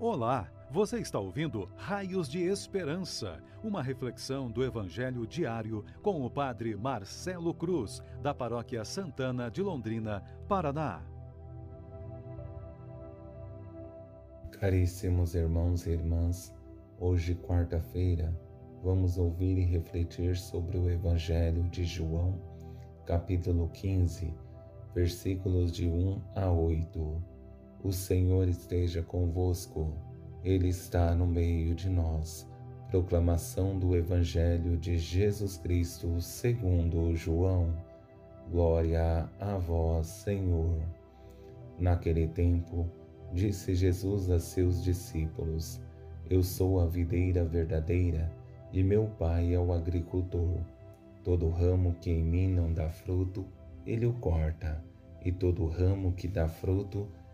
Olá, você está ouvindo Raios de Esperança, uma reflexão do Evangelho diário com o Padre Marcelo Cruz, da Paróquia Santana de Londrina, Paraná. Caríssimos irmãos e irmãs, hoje, quarta-feira, vamos ouvir e refletir sobre o Evangelho de João, capítulo 15, versículos de 1 a 8. O Senhor esteja convosco, Ele está no meio de nós. Proclamação do Evangelho de Jesus Cristo segundo João. Glória a vós, Senhor. Naquele tempo, disse Jesus a seus discípulos: Eu sou a videira verdadeira e meu Pai é o agricultor. Todo ramo que em mim não dá fruto, ele o corta, e todo ramo que dá fruto, ele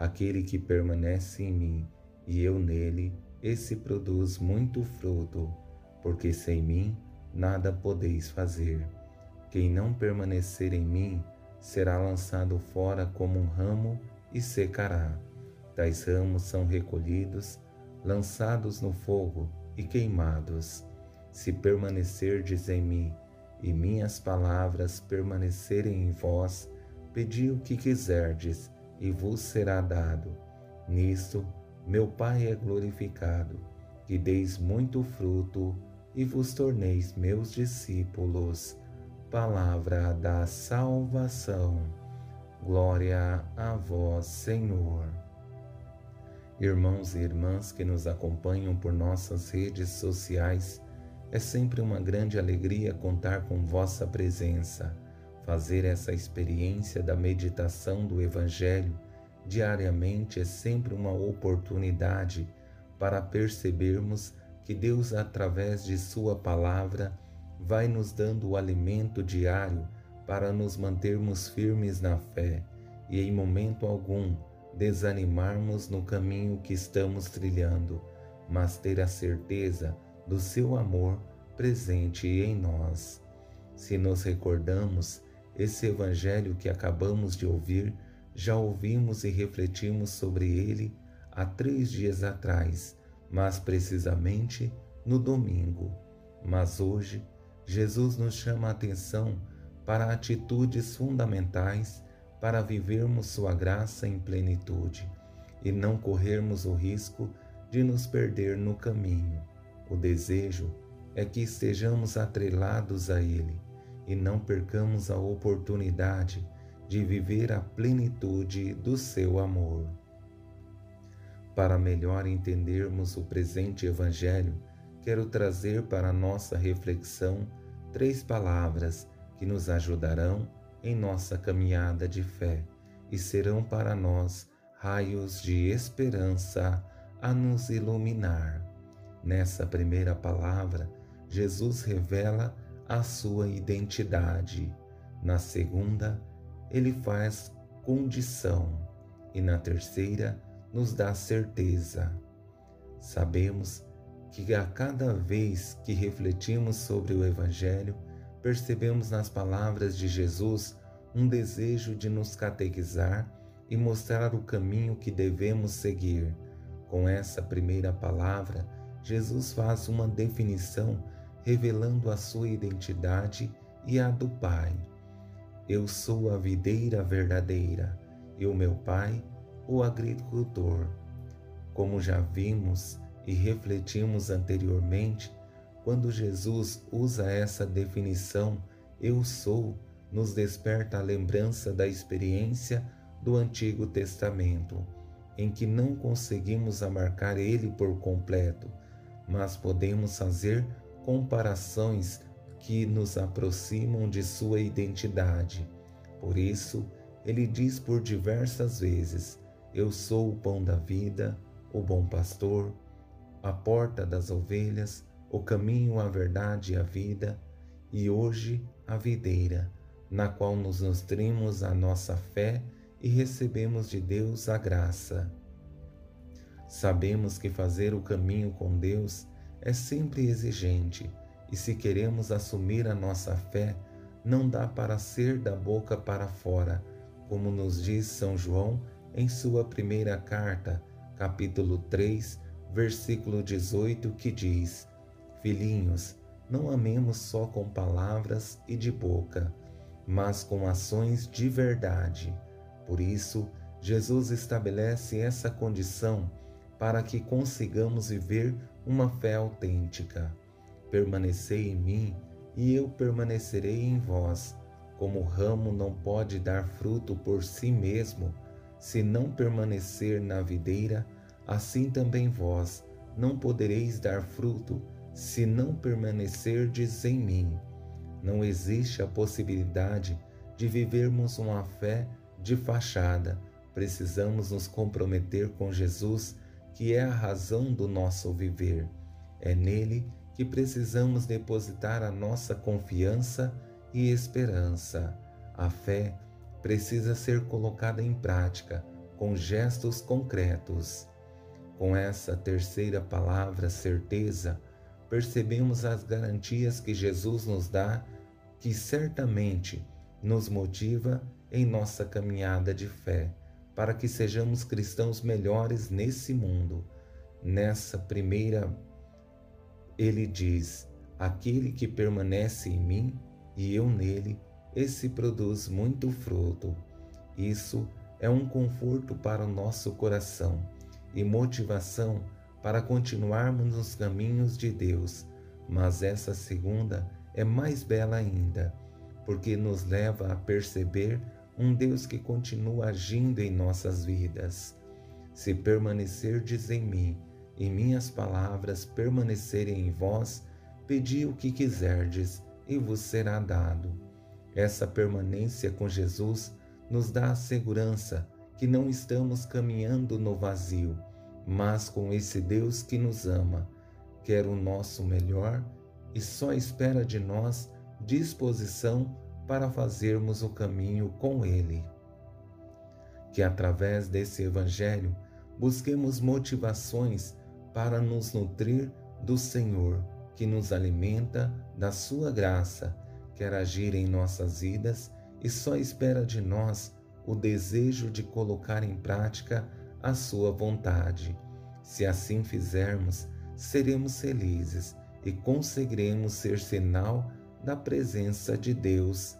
Aquele que permanece em mim e eu nele, esse produz muito fruto, porque sem mim nada podeis fazer. Quem não permanecer em mim será lançado fora como um ramo e secará. Tais ramos são recolhidos, lançados no fogo e queimados. Se permanecerdes em mim e minhas palavras permanecerem em vós, pedi o que quiserdes e vos será dado. Nisto, meu Pai é glorificado, que deis muito fruto e vos torneis meus discípulos. Palavra da salvação. Glória a vós, Senhor. Irmãos e irmãs que nos acompanham por nossas redes sociais, é sempre uma grande alegria contar com vossa presença Fazer essa experiência da meditação do Evangelho diariamente é sempre uma oportunidade para percebermos que Deus, através de Sua palavra, vai nos dando o alimento diário para nos mantermos firmes na fé e, em momento algum, desanimarmos no caminho que estamos trilhando, mas ter a certeza do Seu amor presente em nós. Se nos recordamos, esse evangelho que acabamos de ouvir, já ouvimos e refletimos sobre ele há três dias atrás, mas precisamente no domingo. Mas hoje, Jesus nos chama a atenção para atitudes fundamentais para vivermos Sua graça em plenitude e não corrermos o risco de nos perder no caminho. O desejo é que estejamos atrelados a Ele e não percamos a oportunidade de viver a plenitude do seu amor. Para melhor entendermos o presente Evangelho, quero trazer para nossa reflexão três palavras que nos ajudarão em nossa caminhada de fé e serão para nós raios de esperança a nos iluminar. Nessa primeira palavra, Jesus revela a sua identidade. Na segunda, ele faz condição. E na terceira, nos dá certeza. Sabemos que a cada vez que refletimos sobre o Evangelho, percebemos nas palavras de Jesus um desejo de nos catequizar e mostrar o caminho que devemos seguir. Com essa primeira palavra, Jesus faz uma definição revelando a sua identidade e a do Pai. Eu sou a videira verdadeira e o meu Pai, o agricultor. Como já vimos e refletimos anteriormente, quando Jesus usa essa definição, eu sou, nos desperta a lembrança da experiência do Antigo Testamento, em que não conseguimos amarcar ele por completo, mas podemos fazer comparações que nos aproximam de sua identidade. Por isso, ele diz por diversas vezes: Eu sou o pão da vida, o bom pastor. a porta das ovelhas, o caminho, a verdade e a vida, e hoje a videira, na qual nos nutrimos a nossa fé e recebemos de Deus a graça. Sabemos que fazer o caminho com Deus é sempre exigente, e se queremos assumir a nossa fé, não dá para ser da boca para fora, como nos diz São João em sua primeira carta, capítulo 3, versículo 18, que diz: Filhinhos, não amemos só com palavras e de boca, mas com ações de verdade. Por isso, Jesus estabelece essa condição para que consigamos viver uma fé autêntica. Permanecei em mim e eu permanecerei em vós. Como o ramo não pode dar fruto por si mesmo, se não permanecer na videira, assim também vós não podereis dar fruto se não permanecerdes em mim. Não existe a possibilidade de vivermos uma fé de fachada. Precisamos nos comprometer com Jesus, que é a razão do nosso viver. É nele que precisamos depositar a nossa confiança e esperança. A fé precisa ser colocada em prática com gestos concretos. Com essa terceira palavra, certeza, percebemos as garantias que Jesus nos dá, que certamente nos motiva em nossa caminhada de fé, para que sejamos cristãos melhores nesse mundo. Nessa primeira, ele diz: Aquele que permanece em mim e eu nele, esse produz muito fruto. Isso é um conforto para o nosso coração e motivação para continuarmos nos caminhos de Deus, mas essa segunda é mais bela ainda, porque nos leva a perceber um Deus que continua agindo em nossas vidas. Se permanecerdes em mim e minhas palavras permanecerem em vós, pedi o que quiserdes e vos será dado. Essa permanência com Jesus nos dá a segurança que não estamos caminhando no vazio, mas com esse Deus que nos ama, quer o nosso melhor e só espera de nós disposição para fazermos o caminho com Ele. Que através desse Evangelho busquemos motivações para nos nutrir do Senhor, que nos alimenta da Sua graça, quer agir em nossas vidas e só espera de nós o desejo de colocar em prática a sua vontade. Se assim fizermos, seremos felizes e conseguiremos ser sinal da presença de Deus